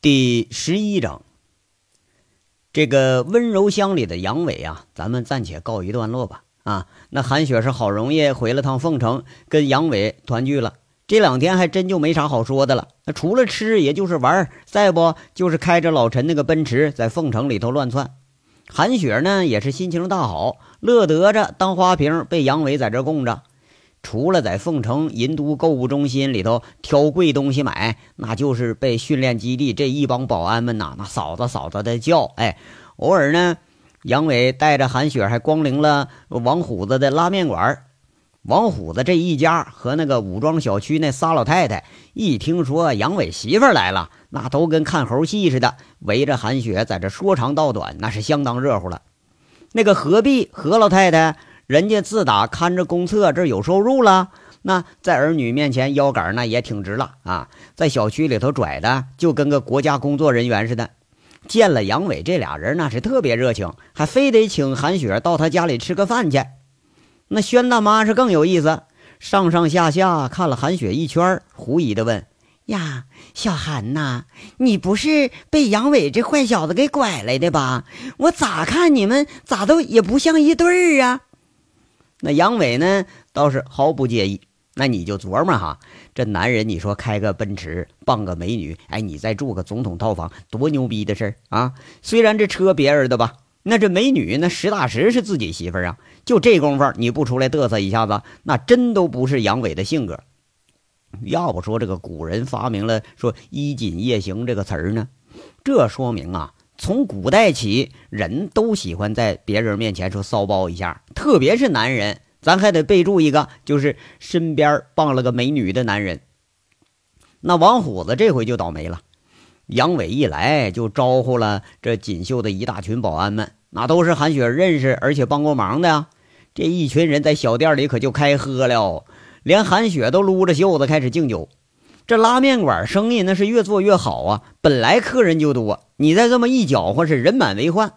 第十一章，这个温柔乡里的杨伟啊，咱们暂且告一段落吧。啊，那韩雪是好容易回了趟凤城，跟杨伟团聚了。这两天还真就没啥好说的了。那除了吃，也就是玩，再不就是开着老陈那个奔驰在凤城里头乱窜。韩雪呢，也是心情大好，乐得着当花瓶被杨伟在这供着。除了在凤城银都购物中心里头挑贵东西买，那就是被训练基地这一帮保安们呐，那嫂子嫂子的叫。哎，偶尔呢，杨伟带着韩雪还光临了王虎子的拉面馆。王虎子这一家和那个武装小区那仨老太太，一听说杨伟媳妇来了，那都跟看猴戏似的，围着韩雪在这说长道短，那是相当热乎了。那个何必何老太太。人家自打看着公厕这有收入了，那在儿女面前腰杆那也挺直了啊，在小区里头拽的就跟个国家工作人员似的。见了杨伟这俩人那是特别热情，还非得请韩雪到他家里吃个饭去。那宣大妈是更有意思，上上下下看了韩雪一圈，狐疑的问：“呀，小韩呐，你不是被杨伟这坏小子给拐来的吧？我咋看你们咋都也不像一对儿啊？”那杨伟呢，倒是毫不介意。那你就琢磨哈，这男人你说开个奔驰，傍个美女，哎，你再住个总统套房，多牛逼的事儿啊！虽然这车别人的吧，那这美女那实打实是自己媳妇儿啊。就这功夫，你不出来嘚瑟一下子，那真都不是杨伟的性格。要不说这个古人发明了说“衣锦夜行”这个词儿呢，这说明啊。从古代起，人都喜欢在别人面前说骚包一下，特别是男人，咱还得备注一个，就是身边傍了个美女的男人。那王虎子这回就倒霉了，杨伟一来就招呼了这锦绣的一大群保安们，那都是韩雪认识而且帮过忙的呀。这一群人在小店里可就开喝了，连韩雪都撸着袖子开始敬酒。这拉面馆生意那是越做越好啊，本来客人就多，你再这么一搅和，是人满为患。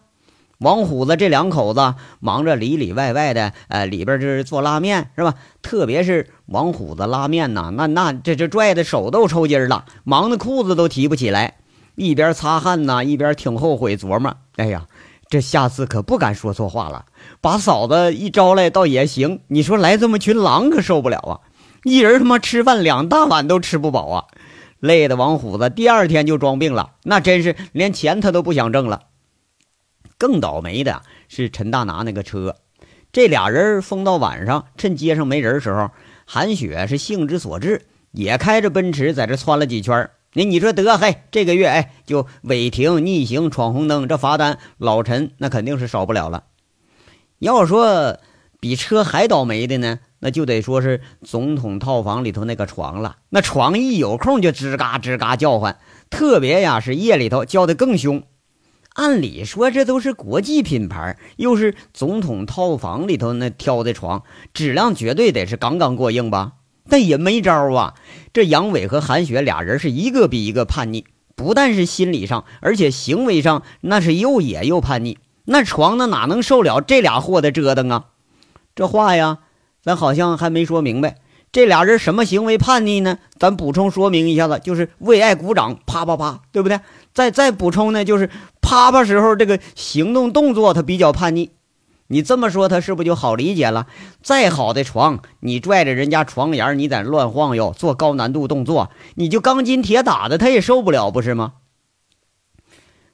王虎子这两口子忙着里里外外的，呃，里边就是做拉面，是吧？特别是王虎子拉面呐，那那这这拽的手都抽筋了，忙的裤子都提不起来，一边擦汗呐，一边挺后悔琢磨：哎呀，这下次可不敢说错话了，把嫂子一招来倒也行。你说来这么群狼可受不了啊！一人他妈吃饭两大碗都吃不饱啊！累的王虎子第二天就装病了，那真是连钱他都不想挣了。更倒霉的是陈大拿那个车，这俩人疯到晚上，趁街上没人时候，韩雪是兴之所至，也开着奔驰在这窜了几圈。你你说得嘿，这个月哎就违停、逆行、闯红灯，这罚单老陈那肯定是少不了了。要说比车还倒霉的呢？那就得说是总统套房里头那个床了。那床一有空就吱嘎吱嘎叫唤，特别呀是夜里头叫的更凶。按理说这都是国际品牌，又是总统套房里头那挑的床，质量绝对得是杠杠过硬吧？但也没招啊。这杨伟和韩雪俩人是一个比一个叛逆，不但是心理上，而且行为上那是又野又叛逆。那床那哪能受了这俩货的折腾啊？这话呀。咱好像还没说明白，这俩人什么行为叛逆呢？咱补充说明一下子，就是为爱鼓掌，啪啪啪，对不对？再再补充呢，就是啪啪时候这个行动动作他比较叛逆。你这么说，他是不是就好理解了？再好的床，你拽着人家床沿，你在乱晃悠，做高难度动作，你就钢筋铁打的，他也受不了，不是吗？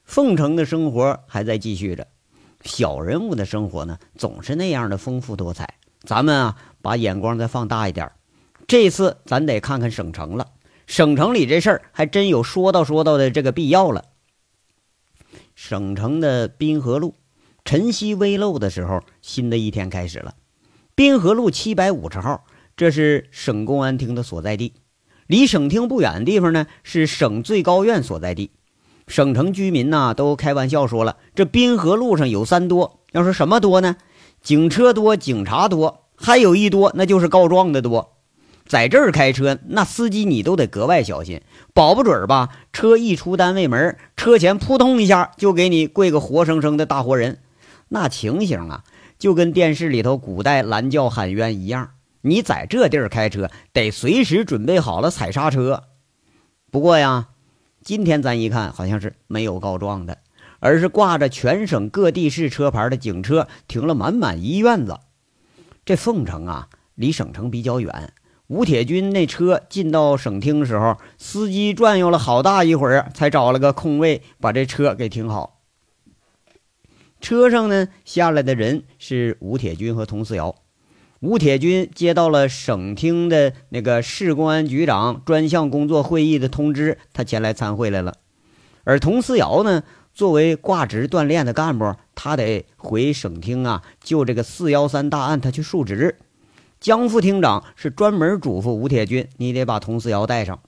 凤城的生活还在继续着，小人物的生活呢，总是那样的丰富多彩。咱们啊，把眼光再放大一点这次咱得看看省城了。省城里这事儿还真有说道说道的这个必要了。省城的滨河路，晨曦微露的时候，新的一天开始了。滨河路七百五十号，这是省公安厅的所在地。离省厅不远的地方呢，是省最高院所在地。省城居民呐，都开玩笑说了，这滨河路上有三多。要说什么多呢？警车多，警察多，还有一多，那就是告状的多。在这儿开车，那司机你都得格外小心，保不准吧？车一出单位门，车前扑通一下就给你跪个活生生的大活人，那情形啊，就跟电视里头古代拦轿喊冤一样。你在这地儿开车，得随时准备好了踩刹车。不过呀，今天咱一看，好像是没有告状的，而是挂着全省各地市车牌的警车停了满满一院子。这凤城啊，离省城比较远。吴铁军那车进到省厅的时候，司机转悠了好大一会儿，才找了个空位把这车给停好。车上呢，下来的人是吴铁军和佟思瑶。吴铁军接到了省厅的那个市公安局长专项工作会议的通知，他前来参会来了。而佟思瑶呢，作为挂职锻炼的干部，他得回省厅啊，就这个四幺三大案，他去述职。江副厅长是专门嘱咐吴铁军：“你得把佟思瑶带上。”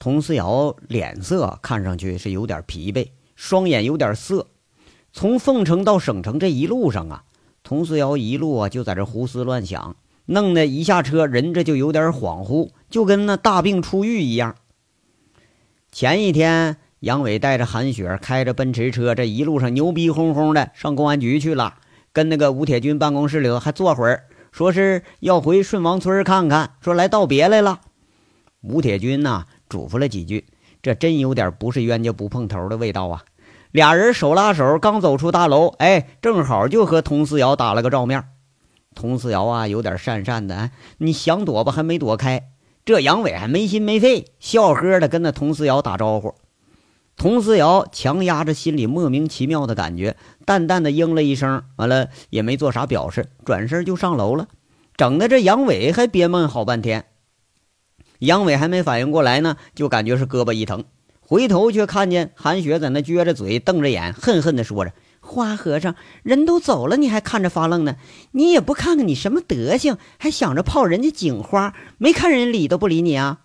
佟思瑶脸色看上去是有点疲惫，双眼有点涩。从凤城到省城这一路上啊，佟思瑶一路啊就在这胡思乱想，弄得一下车人这就有点恍惚，就跟那大病初愈一样。前一天，杨伟带着韩雪开着奔驰车，这一路上牛逼哄哄的上公安局去了，跟那个吴铁军办公室里头还坐会儿。说是要回顺王村看看，说来道别来了。吴铁军呐嘱咐了几句，这真有点不是冤家不碰头的味道啊。俩人手拉手刚走出大楼，哎，正好就和佟思瑶打了个照面。佟思瑶啊有点讪讪的，你想躲吧还没躲开。这杨伟还没心没肺，笑呵的跟那佟思瑶打招呼。佟思瑶强压着心里莫名其妙的感觉，淡淡的应了一声，完了也没做啥表示，转身就上楼了，整的这杨伟还憋闷好半天。杨伟还没反应过来呢，就感觉是胳膊一疼，回头却看见韩雪在那撅着嘴，瞪着眼，恨恨的说着：“花和尚，人都走了，你还看着发愣呢？你也不看看你什么德行，还想着泡人家警花，没看人理都不理你啊！”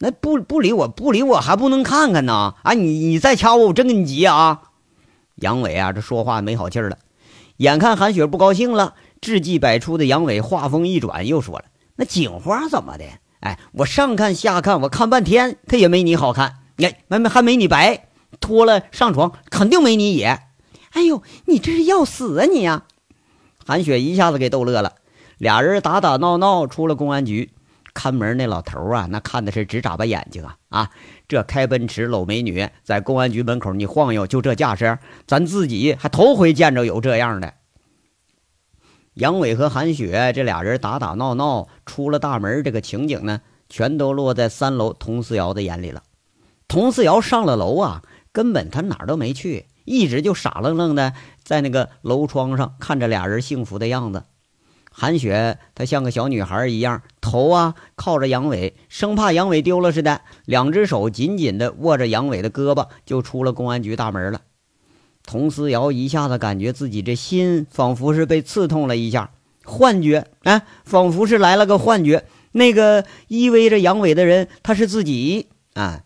那不不理我不理我还不能看看呢啊！你你再掐我，我真跟你急啊！杨伟啊，这说话没好气了。眼看韩雪不高兴了，志气百出的杨伟话锋一转，又说了：“那警花怎么的？哎，我上看下看，我看半天，他也没你好看。哎，没没还没你白，脱了上床肯定没你野。哎呦，你这是要死啊你呀！”韩雪一下子给逗乐了，俩人打打闹闹出了公安局。看门那老头啊，那看的是直眨巴眼睛啊！啊，这开奔驰搂美女，在公安局门口你晃悠，就这架势，咱自己还头回见着有这样的。杨伟和韩雪这俩人打打闹闹出了大门，这个情景呢，全都落在三楼佟思瑶的眼里了。佟思瑶上了楼啊，根本他哪儿都没去，一直就傻愣愣的在那个楼窗上看着俩人幸福的样子。韩雪她像个小女孩一样，头啊靠着杨伟，生怕杨伟丢了似的，两只手紧紧的握着杨伟的胳膊，就出了公安局大门了。佟思瑶一下子感觉自己这心仿佛是被刺痛了一下，幻觉啊，仿佛是来了个幻觉。那个依偎着杨伟的人，他是自己啊。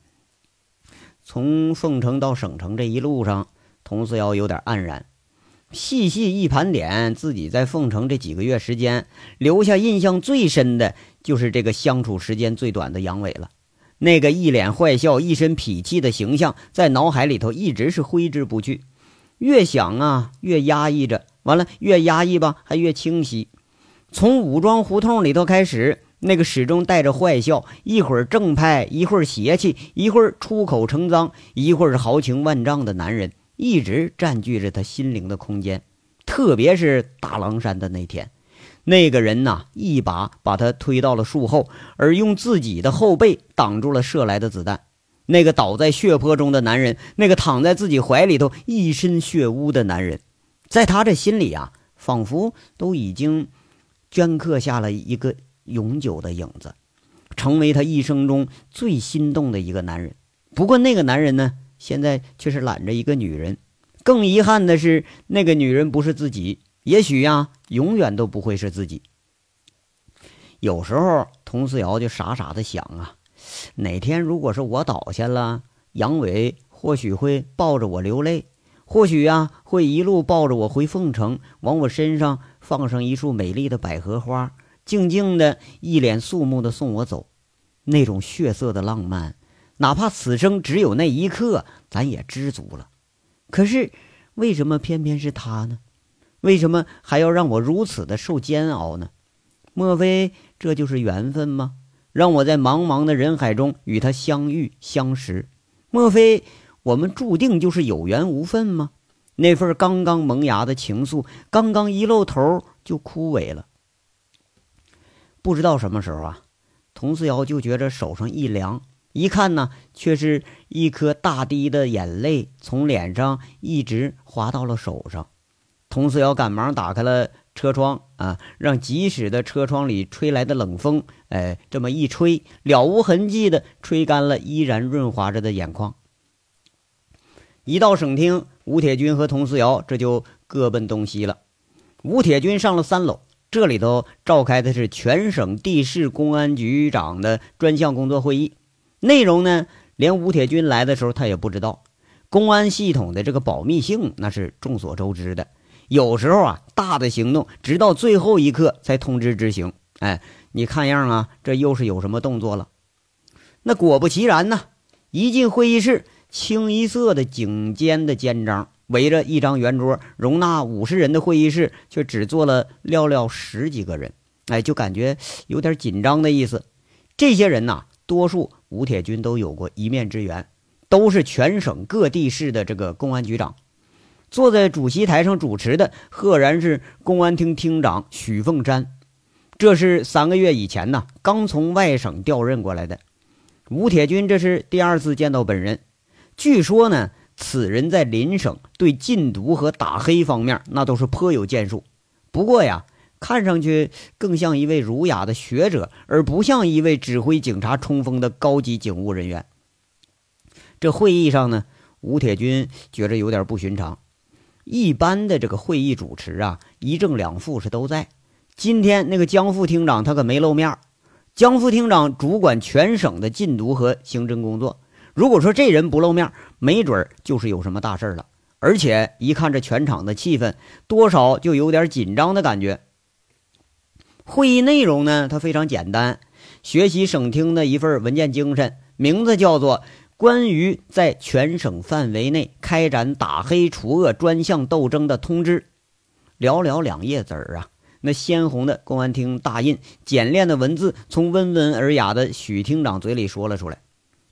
从凤城到省城这一路上，佟思瑶有点黯然。细细一盘点，自己在凤城这几个月时间，留下印象最深的就是这个相处时间最短的杨伟了。那个一脸坏笑、一身痞气的形象，在脑海里头一直是挥之不去。越想啊，越压抑着，完了越压抑吧，还越清晰。从武装胡同里头开始，那个始终带着坏笑，一会儿正派，一会儿邪气，一会儿出口成脏，一会儿豪情万丈的男人。一直占据着他心灵的空间，特别是大狼山的那天，那个人呐，一把把他推到了树后，而用自己的后背挡住了射来的子弹。那个倒在血泊中的男人，那个躺在自己怀里头一身血污的男人，在他这心里啊，仿佛都已经镌刻下了一个永久的影子，成为他一生中最心动的一个男人。不过，那个男人呢？现在却是揽着一个女人，更遗憾的是，那个女人不是自己，也许呀，永远都不会是自己。有时候，佟思瑶就傻傻的想啊，哪天如果是我倒下了，杨伟或许会抱着我流泪，或许呀，会一路抱着我回凤城，往我身上放上一束美丽的百合花，静静的，一脸肃穆的送我走，那种血色的浪漫。哪怕此生只有那一刻，咱也知足了。可是，为什么偏偏是他呢？为什么还要让我如此的受煎熬呢？莫非这就是缘分吗？让我在茫茫的人海中与他相遇相识。莫非我们注定就是有缘无分吗？那份刚刚萌芽的情愫，刚刚一露头就枯萎了。不知道什么时候啊，童思瑶就觉着手上一凉，一看呢，却是一颗大滴的眼泪从脸上一直滑到了手上。佟思瑶赶忙打开了车窗啊，让疾驶的车窗里吹来的冷风，哎，这么一吹，了无痕迹的吹干了依然润滑着的眼眶。一到省厅，吴铁军和佟思瑶这就各奔东西了。吴铁军上了三楼，这里头召开的是全省地市公安局长的专项工作会议，内容呢，连吴铁军来的时候他也不知道。公安系统的这个保密性那是众所周知的，有时候啊，大的行动直到最后一刻才通知执行。哎，你看样啊，这又是有什么动作了？那果不其然呢，一进会议室。清一色的警监的监章，围着一张圆桌，容纳五十人的会议室，却只坐了寥寥十几个人。哎，就感觉有点紧张的意思。这些人呐，多数吴铁军都有过一面之缘，都是全省各地市的这个公安局长。坐在主席台上主持的，赫然是公安厅厅长许凤山。这是三个月以前呢，刚从外省调任过来的。吴铁军这是第二次见到本人。据说呢，此人在邻省对禁毒和打黑方面那都是颇有建树。不过呀，看上去更像一位儒雅的学者，而不像一位指挥警察冲锋的高级警务人员。这会议上呢，吴铁军觉着有点不寻常。一般的这个会议主持啊，一正两副是都在。今天那个江副厅长他可没露面。江副厅长主管全省的禁毒和刑侦工作。如果说这人不露面，没准就是有什么大事了。而且一看这全场的气氛，多少就有点紧张的感觉。会议内容呢，它非常简单，学习省厅的一份文件精神，名字叫做《关于在全省范围内开展打黑除恶专项斗争的通知》。寥寥两页纸儿啊，那鲜红的公安厅大印，简练的文字从温文尔雅的许厅长嘴里说了出来。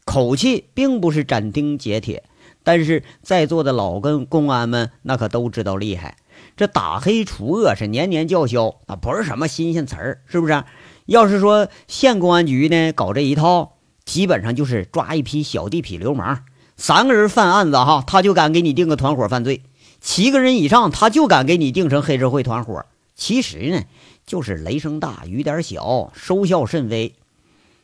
口气并不是斩钉截铁，但是在座的老跟公安们那可都知道厉害。这打黑除恶是年年叫嚣，那不是什么新鲜词儿，是不是？要是说县公安局呢搞这一套，基本上就是抓一批小地痞流氓，三个人犯案子哈，他就敢给你定个团伙犯罪；七个人以上，他就敢给你定成黑社会团伙。其实呢，就是雷声大雨点小，收效甚微。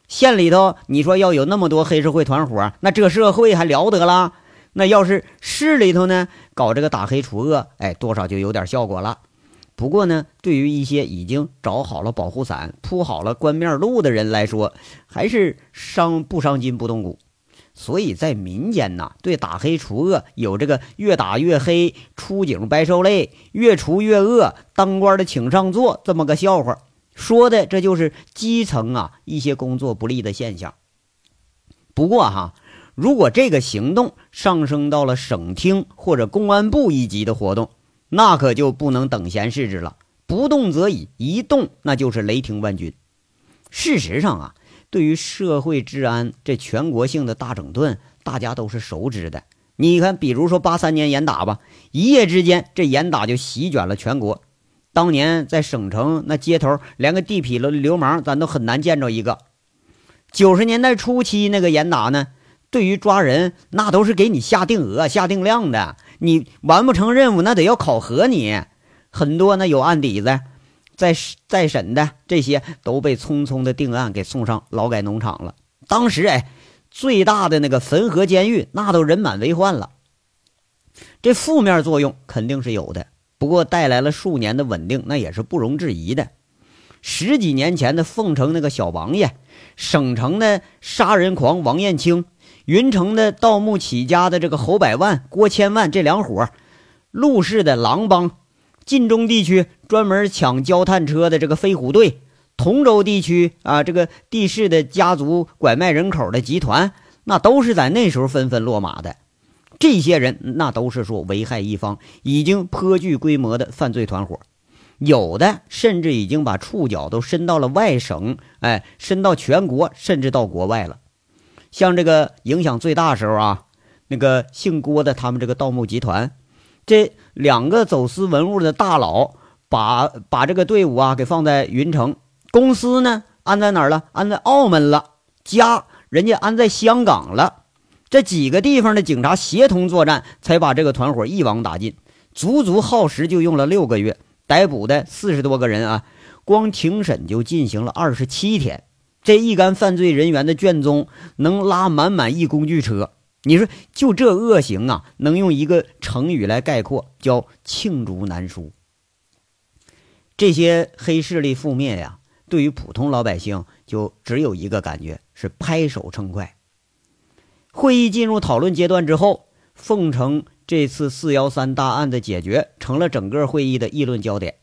县里头，你说要有那么多黑社会团伙，那这社会还了得了？那要是市里头呢，搞这个打黑除恶，哎，多少就有点效果了。不过呢，对于一些已经找好了保护伞、铺好了官面路的人来说，还是伤不伤筋不动骨。所以在民间呢，对打黑除恶有这个越打越黑、出警白受累、越除越恶、当官的请上座这么个笑话。说的这就是基层啊一些工作不力的现象。不过哈，如果这个行动上升到了省厅或者公安部一级的活动，那可就不能等闲视之了。不动则已，一动那就是雷霆万钧。事实上啊，对于社会治安这全国性的大整顿，大家都是熟知的。你看，比如说八三年严打吧，一夜之间这严打就席卷了全国。当年在省城那街头，连个地痞流流氓咱都很难见着一个。九十年代初期那个严打呢，对于抓人那都是给你下定额、下定量的，你完不成任务那得要考核你。很多呢有案底子，在在审的这些都被匆匆的定案给送上劳改农场了。当时哎，最大的那个汾河监狱那都人满为患了。这负面作用肯定是有的。不过带来了数年的稳定，那也是不容置疑的。十几年前的凤城那个小王爷，省城的杀人狂王艳清，云城的盗墓起家的这个侯百万、郭千万这两伙，陆氏的狼帮，晋中地区专门抢焦炭车的这个飞虎队，同州地区啊这个地市的家族拐卖人口的集团，那都是在那时候纷纷落马的。这些人那都是说危害一方，已经颇具规模的犯罪团伙。有的甚至已经把触角都伸到了外省，哎，伸到全国，甚至到国外了。像这个影响最大时候啊，那个姓郭的他们这个盗墓集团，这两个走私文物的大佬，把把这个队伍啊给放在云城，公司呢安在哪儿了？安在澳门了，家人家安在香港了。这几个地方的警察协同作战，才把这个团伙一网打尽，足足耗时就用了六个月，逮捕的四十多个人啊，光庭审就进行了二十七天。这一干犯罪人员的卷宗能拉满满一工具车，你说就这恶行啊，能用一个成语来概括，叫罄竹难书。这些黑势力覆灭呀，对于普通老百姓就只有一个感觉，是拍手称快。会议进入讨论阶段之后，凤城这次四幺三大案的解决成了整个会议的议论焦点，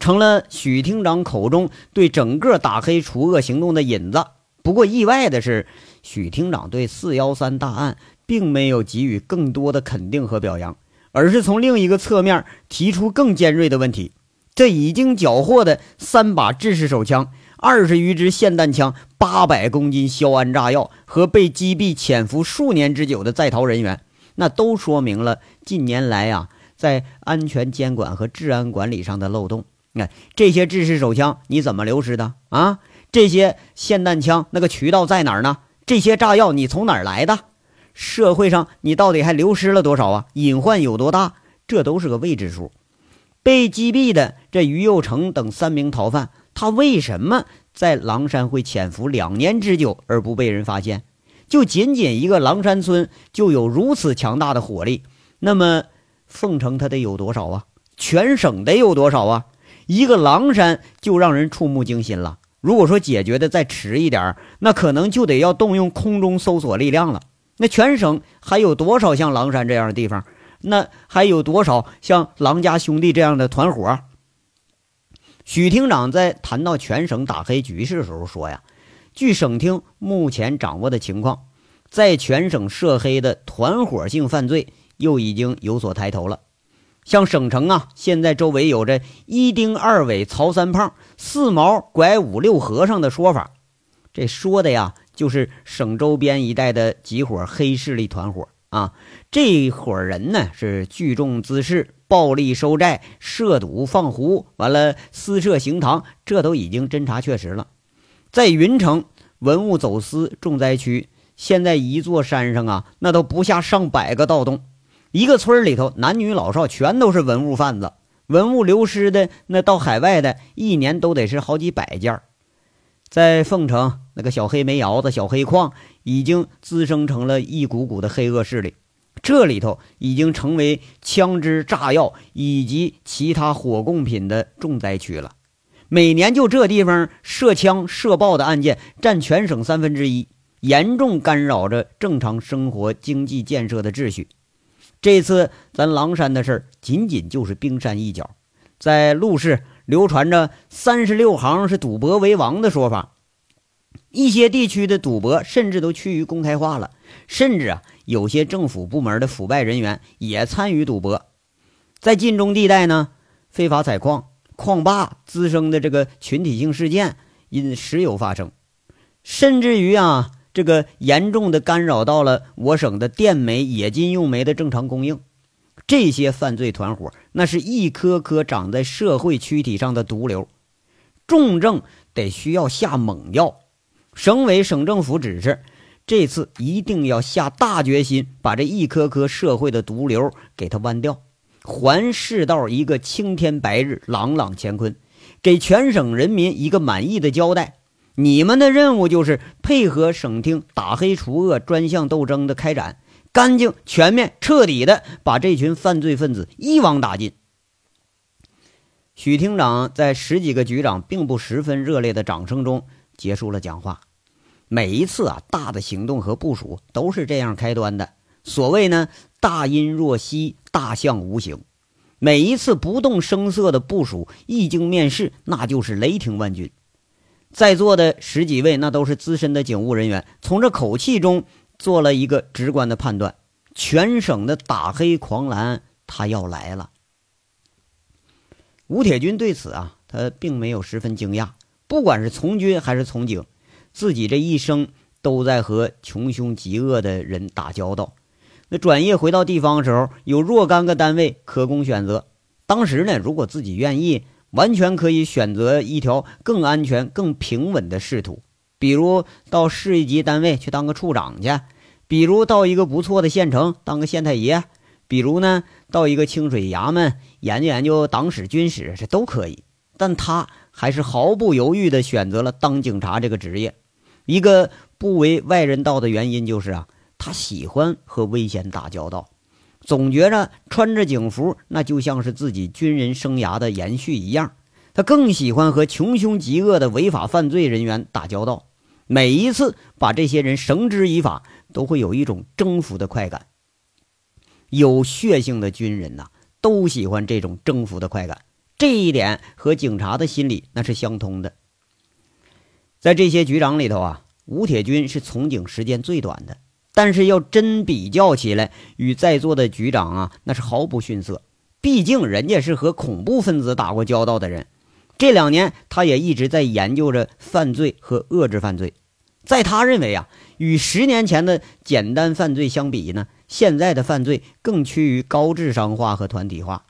成了许厅长口中对整个打黑除恶行动的引子。不过意外的是，许厅长对四幺三大案并没有给予更多的肯定和表扬，而是从另一个侧面提出更尖锐的问题：这已经缴获的三把制式手枪。二十余支霰弹枪、八百公斤硝铵炸药和被击毙潜伏数年之久的在逃人员，那都说明了近年来啊，在安全监管和治安管理上的漏洞。那这些制式手枪你怎么流失的啊？这些霰弹枪那个渠道在哪儿呢？这些炸药你从哪儿来的？社会上你到底还流失了多少啊？隐患有多大？这都是个未知数。被击毙的这于右成等三名逃犯。他为什么在狼山会潜伏两年之久而不被人发现？就仅仅一个狼山村就有如此强大的火力，那么凤城它得有多少啊？全省得有多少啊？一个狼山就让人触目惊心了。如果说解决的再迟一点，那可能就得要动用空中搜索力量了。那全省还有多少像狼山这样的地方？那还有多少像狼家兄弟这样的团伙？许厅长在谈到全省打黑局势的时候说：“呀，据省厅目前掌握的情况，在全省涉黑的团伙性犯罪又已经有所抬头了。像省城啊，现在周围有着一丁二尾曹三胖、四毛拐五六和尚的说法，这说的呀，就是省周边一带的几伙黑势力团伙啊。这伙人呢，是聚众滋事。”暴力收债、涉赌放胡，完了私设行堂，这都已经侦查确实了。在云城文物走私重灾区，现在一座山上啊，那都不下上百个盗洞，一个村里头男女老少全都是文物贩子，文物流失的那到海外的，一年都得是好几百件。在凤城那个小黑煤窑子、小黑矿，已经滋生成了一股股的黑恶势力。这里头已经成为枪支、炸药以及其他火供品的重灾区了。每年就这地方涉枪涉爆的案件占全省三分之一，严重干扰着正常生活、经济建设的秩序。这次咱狼山的事儿仅仅就是冰山一角，在陆氏流传着“三十六行是赌博为王”的说法，一些地区的赌博甚至都趋于公开化了，甚至啊。有些政府部门的腐败人员也参与赌博，在晋中地带呢，非法采矿、矿霸滋生的这个群体性事件因时有发生，甚至于啊，这个严重的干扰到了我省的电煤、冶金用煤的正常供应。这些犯罪团伙，那是一颗颗长在社会躯体上的毒瘤，重症得需要下猛药。省委、省政府指示。这次一定要下大决心，把这一颗颗社会的毒瘤给它剜掉，还世道一个青天白日、朗朗乾坤，给全省人民一个满意的交代。你们的任务就是配合省厅打黑除恶专项斗争的开展，干净、全面、彻底的把这群犯罪分子一网打尽。许厅长在十几个局长并不十分热烈的掌声中结束了讲话。每一次啊，大的行动和部署都是这样开端的。所谓呢，大音若息，大象无形。每一次不动声色的部署，一经面试，那就是雷霆万钧。在座的十几位，那都是资深的警务人员，从这口气中做了一个直观的判断：全省的打黑狂澜，他要来了。吴铁军对此啊，他并没有十分惊讶。不管是从军还是从警，自己这一生都在和穷凶极恶的人打交道。那转业回到地方的时候，有若干个单位可供选择。当时呢，如果自己愿意，完全可以选择一条更安全、更平稳的仕途，比如到市一级单位去当个处长去，比如到一个不错的县城当个县太爷，比如呢到一个清水衙门研究研究党史、军史，这都可以。但他还是毫不犹豫地选择了当警察这个职业。一个不为外人道的原因就是啊，他喜欢和危险打交道。总觉着穿着警服，那就像是自己军人生涯的延续一样。他更喜欢和穷凶极恶的违法犯罪人员打交道。每一次把这些人绳之以法，都会有一种征服的快感。有血性的军人呐，都喜欢这种征服的快感。这一点和警察的心理那是相通的。在这些局长里头啊，吴铁军是从警时间最短的。但是要真比较起来，与在座的局长啊，那是毫不逊色。毕竟人家是和恐怖分子打过交道的人。这两年，他也一直在研究着犯罪和遏制犯罪。在他认为啊，与十年前的简单犯罪相比呢，现在的犯罪更趋于高智商化和团体化。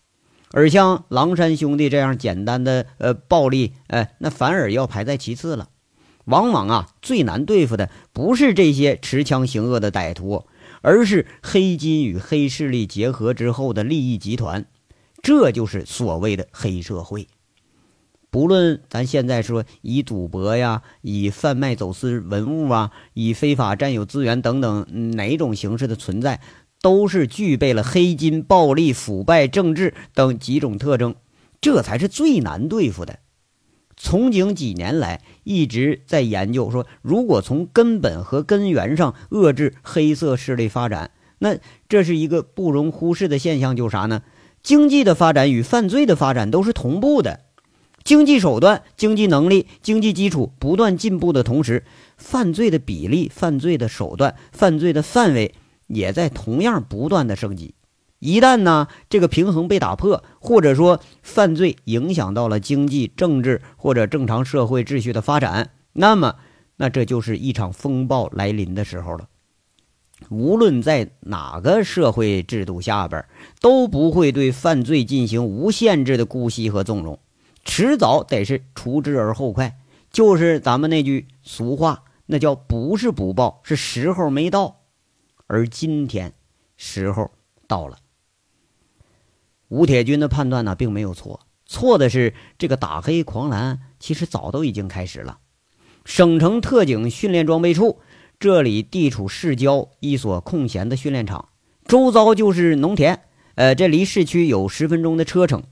而像狼山兄弟这样简单的呃暴力，哎，那反而要排在其次了。往往啊，最难对付的不是这些持枪行恶的歹徒，而是黑金与黑势力结合之后的利益集团。这就是所谓的黑社会。不论咱现在说以赌博呀、以贩卖走私文物啊、以非法占有资源等等哪种形式的存在，都是具备了黑金、暴力、腐败、政治等几种特征，这才是最难对付的。从警几年来，一直在研究说，如果从根本和根源上遏制黑色势力发展，那这是一个不容忽视的现象，就是啥呢？经济的发展与犯罪的发展都是同步的，经济手段、经济能力、经济基础不断进步的同时，犯罪的比例、犯罪的手段、犯罪的范围也在同样不断的升级。一旦呢，这个平衡被打破，或者说犯罪影响到了经济、政治或者正常社会秩序的发展，那么，那这就是一场风暴来临的时候了。无论在哪个社会制度下边，都不会对犯罪进行无限制的姑息和纵容，迟早得是除之而后快。就是咱们那句俗话，那叫不是不报，是时候没到。而今天，时候到了。吴铁军的判断呢，并没有错，错的是这个打黑狂澜，其实早都已经开始了。省城特警训练装备处，这里地处市郊一所空闲的训练场，周遭就是农田，呃，这离市区有十分钟的车程。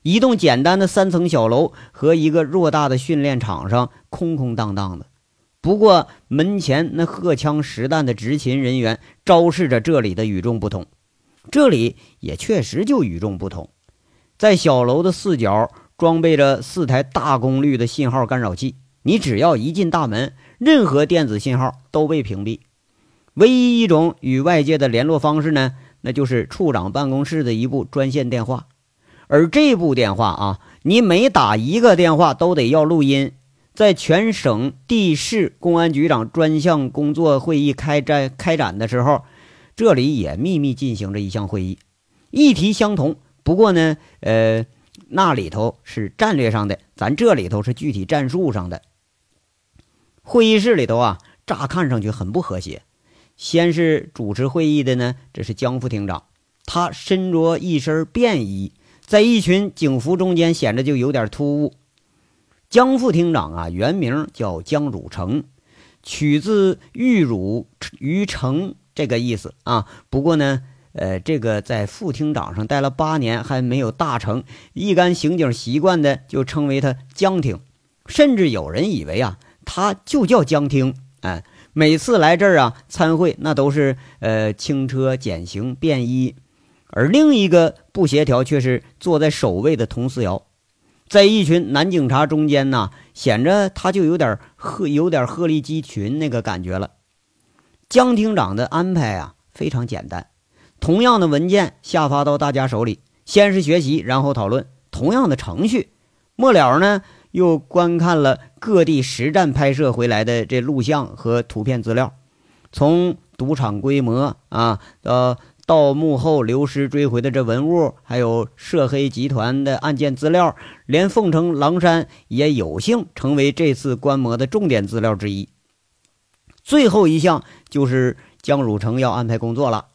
一栋简单的三层小楼和一个偌大的训练场上空空荡荡的，不过门前那荷枪实弹的执勤人员，昭示着这里的与众不同。这里也确实就与众不同，在小楼的四角装备着四台大功率的信号干扰器，你只要一进大门，任何电子信号都被屏蔽。唯一一种与外界的联络方式呢，那就是处长办公室的一部专线电话。而这部电话啊，你每打一个电话都得要录音。在全省地市公安局长专项工作会议开展开展的时候。这里也秘密进行着一项会议，议题相同，不过呢，呃，那里头是战略上的，咱这里头是具体战术上的。会议室里头啊，乍看上去很不和谐。先是主持会议的呢，这是江副厅长，他身着一身便衣，在一群警服中间显得就有点突兀。江副厅长啊，原名叫江汝成，取自玉汝于成。这个意思啊，不过呢，呃，这个在副厅长上待了八年还没有大成，一干刑警习惯的就称为他江厅，甚至有人以为啊，他就叫江厅。哎，每次来这儿啊参会，那都是呃轻车简行便衣，而另一个不协调却是坐在首位的佟思瑶，在一群男警察中间呢，显着他就有点鹤有点鹤立鸡群那个感觉了。江厅长的安排啊非常简单，同样的文件下发到大家手里，先是学习，然后讨论，同样的程序。末了呢，又观看了各地实战拍摄回来的这录像和图片资料，从赌场规模啊，呃到幕后流失追回的这文物，还有涉黑集团的案件资料，连凤城狼山也有幸成为这次观摩的重点资料之一。最后一项就是江汝成要安排工作了。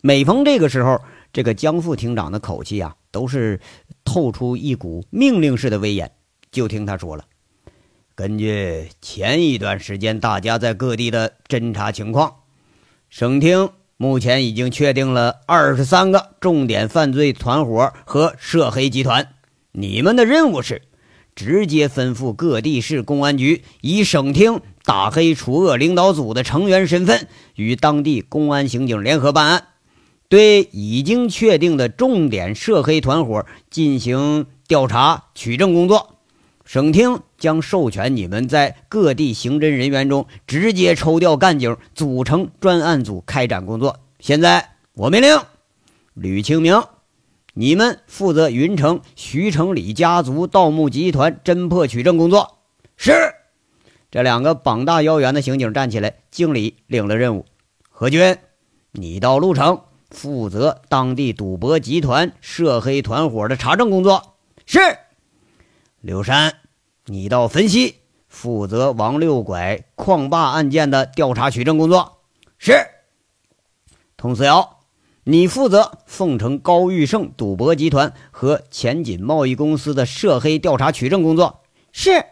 每逢这个时候，这个江副厅长的口气啊，都是透出一股命令式的威严。就听他说了：“根据前一段时间大家在各地的侦查情况，省厅目前已经确定了二十三个重点犯罪团伙和涉黑集团。你们的任务是直接吩咐各地市公安局以省厅。”打黑除恶领导组的成员身份，与当地公安刑警联合办案，对已经确定的重点涉黑团伙进行调查取证工作。省厅将授权你们在各地刑侦人员中直接抽调干警，组成专案组开展工作。现在我命令吕清明，你们负责云城徐成礼家族盗墓集团侦破取证工作。是。这两个膀大腰圆的刑警站起来，敬礼，领了任务。何军，你到鹿城负责当地赌博集团涉黑团伙的查证工作。是。刘山，你到汾西负责王六拐矿霸案件的调查取证工作。是。佟思瑶，你负责凤城高玉胜赌博集团和前锦贸易公司的涉黑调查取证工作。是。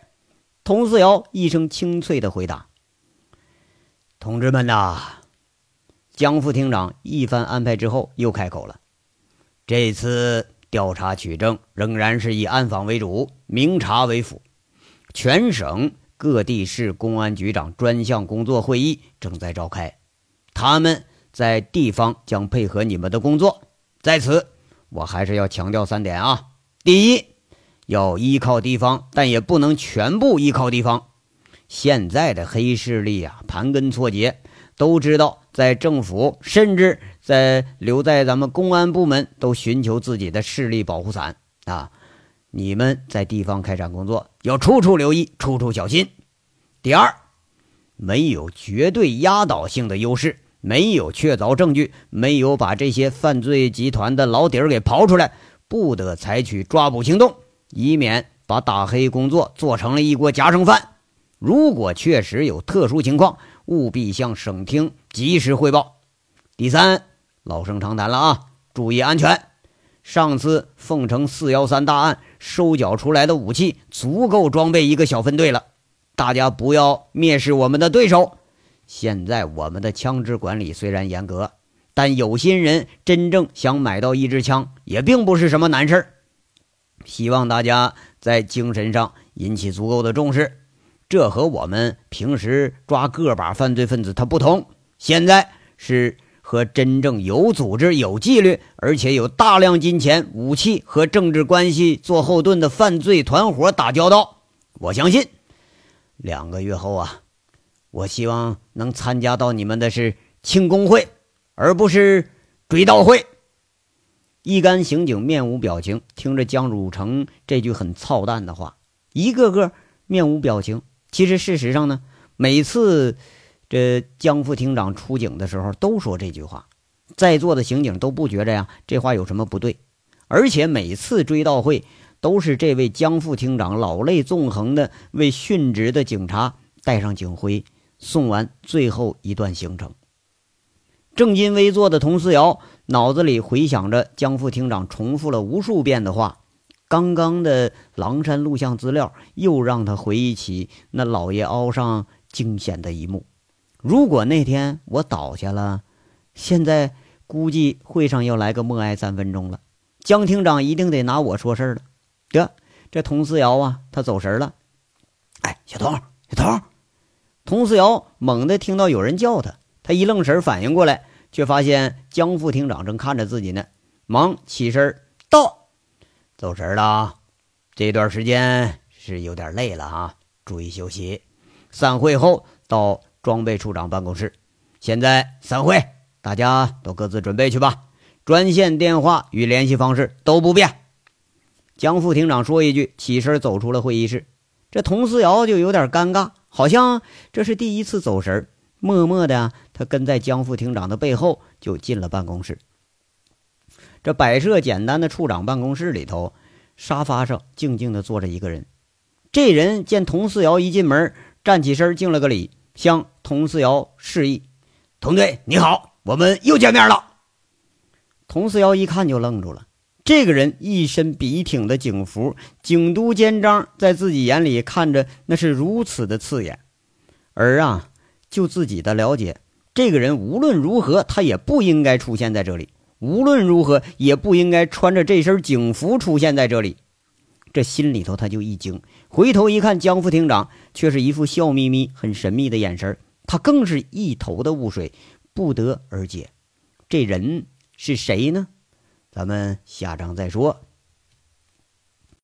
佟思瑶一声清脆的回答：“同志们呐！”江副厅长一番安排之后，又开口了：“这次调查取证仍然是以暗访为主，明察为辅。全省各地市公安局长专项工作会议正在召开，他们在地方将配合你们的工作。在此，我还是要强调三点啊：第一。”要依靠地方，但也不能全部依靠地方。现在的黑势力啊，盘根错节，都知道在政府，甚至在留在咱们公安部门，都寻求自己的势力保护伞啊！你们在地方开展工作，要处处留意，处处小心。第二，没有绝对压倒性的优势，没有确凿证据，没有把这些犯罪集团的老底儿给刨出来，不得采取抓捕行动。以免把打黑工作做成了一锅夹生饭。如果确实有特殊情况，务必向省厅及时汇报。第三，老生常谈了啊，注意安全。上次凤城四幺三大案收缴出来的武器足够装备一个小分队了，大家不要蔑视我们的对手。现在我们的枪支管理虽然严格，但有心人真正想买到一支枪也并不是什么难事儿。希望大家在精神上引起足够的重视，这和我们平时抓个把犯罪分子他不同。现在是和真正有组织、有纪律，而且有大量金钱、武器和政治关系做后盾的犯罪团伙打交道。我相信，两个月后啊，我希望能参加到你们的是庆功会，而不是追悼会。一干刑警面无表情，听着江汝成这句很操蛋的话，一个个面无表情。其实事实上呢，每次这江副厅长出警的时候都说这句话，在座的刑警都不觉着呀这话有什么不对。而且每次追悼会都是这位江副厅长老泪纵横的为殉职的警察戴上警徽，送完最后一段行程。正襟危坐的佟思瑶。脑子里回想着江副厅长重复了无数遍的话，刚刚的狼山录像资料又让他回忆起那老爷凹上惊险的一幕。如果那天我倒下了，现在估计会上要来个默哀三分钟了。江厅长一定得拿我说事儿了。得，这佟思瑶啊，他走神了。哎，小童，小童！佟思瑶猛地听到有人叫他，他一愣神，反应过来。却发现江副厅长正看着自己呢，忙起身道：“走神了啊，这段时间是有点累了啊，注意休息。散会后到装备处长办公室。现在散会，大家都各自准备去吧。专线电话与联系方式都不变。”江副厅长说一句，起身走出了会议室。这佟思瑶就有点尴尬，好像这是第一次走神默默的，他跟在江副厅长的背后就进了办公室。这摆设简单的处长办公室里头，沙发上静静的坐着一个人。这人见佟四瑶一进门，站起身敬了个礼，向佟四瑶示意：“佟队你好，我们又见面了。”佟四瑶一看就愣住了。这个人一身笔挺的警服，警督肩章，在自己眼里看着那是如此的刺眼。而啊，就自己的了解，这个人无论如何，他也不应该出现在这里；无论如何，也不应该穿着这身警服出现在这里。这心里头他就一惊，回头一看，江副厅长却是一副笑眯眯、很神秘的眼神，他更是一头的雾水，不得而解。这人是谁呢？咱们下章再说。